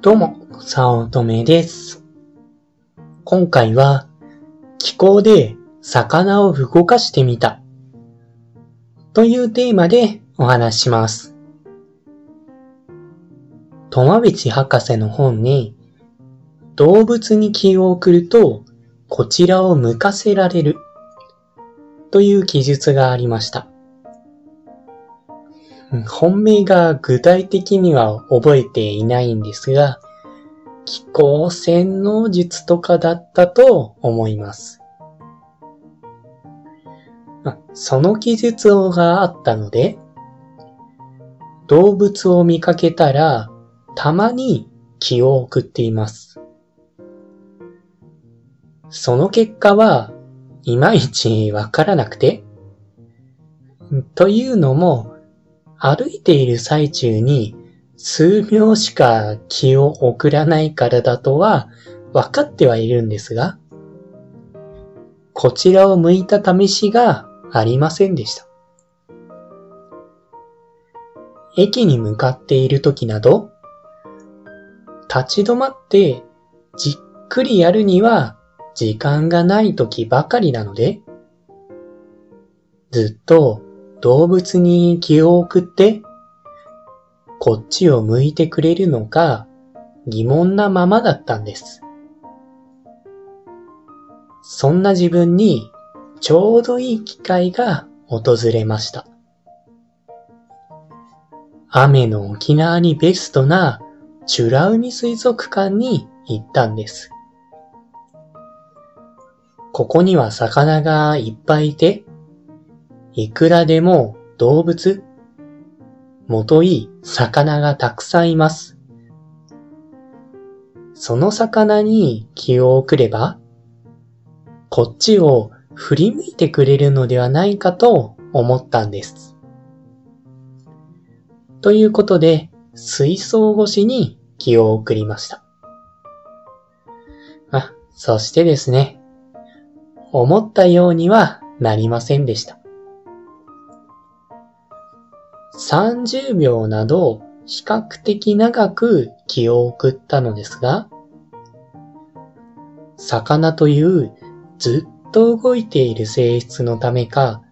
どうも、さおとめです。今回は、気候で魚を動かしてみた。というテーマでお話します。苫淵博士の本に、動物に気を送ると、こちらを向かせられる。という記述がありました。本命が具体的には覚えていないんですが、気候洗脳術とかだったと思います。その記述があったので、動物を見かけたら、たまに気を送っています。その結果は、いまいちわからなくて、というのも、歩いている最中に数秒しか気を送らないからだとは分かってはいるんですが、こちらを向いた試しがありませんでした。駅に向かっている時など、立ち止まってじっくりやるには時間がない時ばかりなので、ずっと動物に気を送って、こっちを向いてくれるのか疑問なままだったんです。そんな自分にちょうどいい機会が訪れました。雨の沖縄にベストな美ら海水族館に行ったんです。ここには魚がいっぱいいて、いくらでも動物、もとい魚がたくさんいます。その魚に気を送れば、こっちを振り向いてくれるのではないかと思ったんです。ということで、水槽越しに気を送りました。あ、そしてですね、思ったようにはなりませんでした。30秒など比較的長く気を送ったのですが、魚というずっと動いている性質のためか、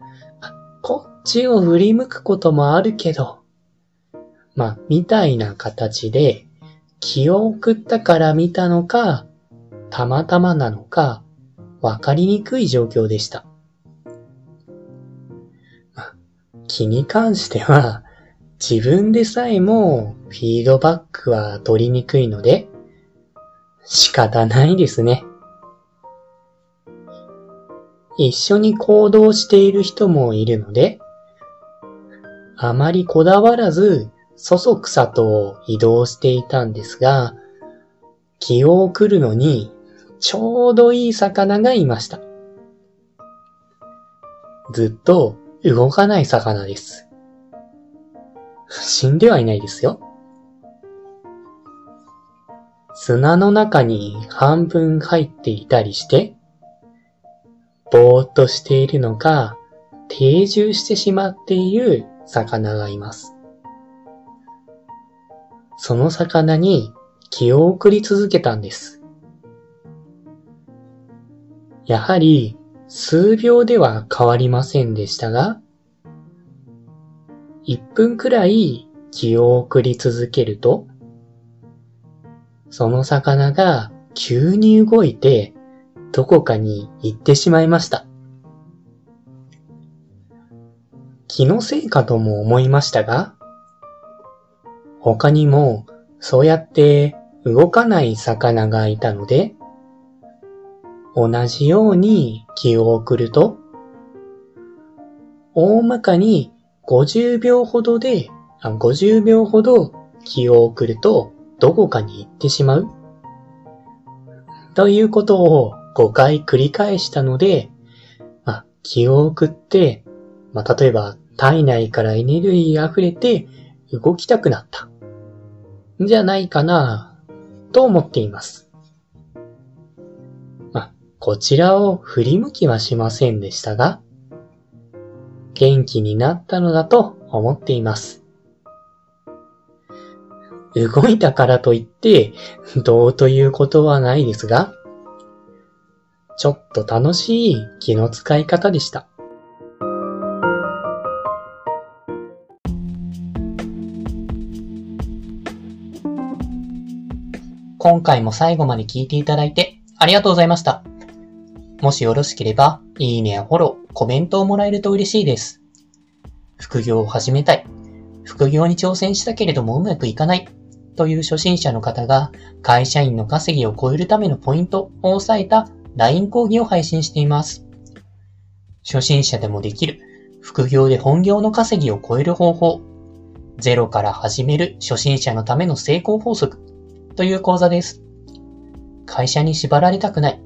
こっちを振り向くこともあるけど、まあ、みたいな形で気を送ったから見たのか、たまたまなのか、わかりにくい状況でした。気に関しては、自分でさえもフィードバックは取りにくいので、仕方ないですね。一緒に行動している人もいるので、あまりこだわらず、そそくさと移動していたんですが、気を送るのに、ちょうどいい魚がいました。ずっと動かない魚です。死んではいないですよ。砂の中に半分入っていたりして、ぼーっとしているのか、定住してしまっている魚がいます。その魚に気を送り続けたんです。やはり数秒では変わりませんでしたが、1分くらい気を送り続けると、その魚が急に動いてどこかに行ってしまいました。気のせいかとも思いましたが、他にもそうやって動かない魚がいたので、同じように気を送ると、大まかに50秒ほどで、50秒ほど気を送るとどこかに行ってしまうということを5回繰り返したので、まあ、気を送って、まあ、例えば体内からエネルギー溢れて動きたくなった。じゃないかなと思っています。こちらを振り向きはしませんでしたが、元気になったのだと思っています。動いたからといって、どうということはないですが、ちょっと楽しい気の使い方でした。今回も最後まで聞いていただいてありがとうございました。もしよろしければ、いいねやフォロー、コメントをもらえると嬉しいです。副業を始めたい。副業に挑戦したけれどもうまくいかない。という初心者の方が会社員の稼ぎを超えるためのポイントを押さえた LINE 講義を配信しています。初心者でもできる副業で本業の稼ぎを超える方法。ゼロから始める初心者のための成功法則という講座です。会社に縛られたくない。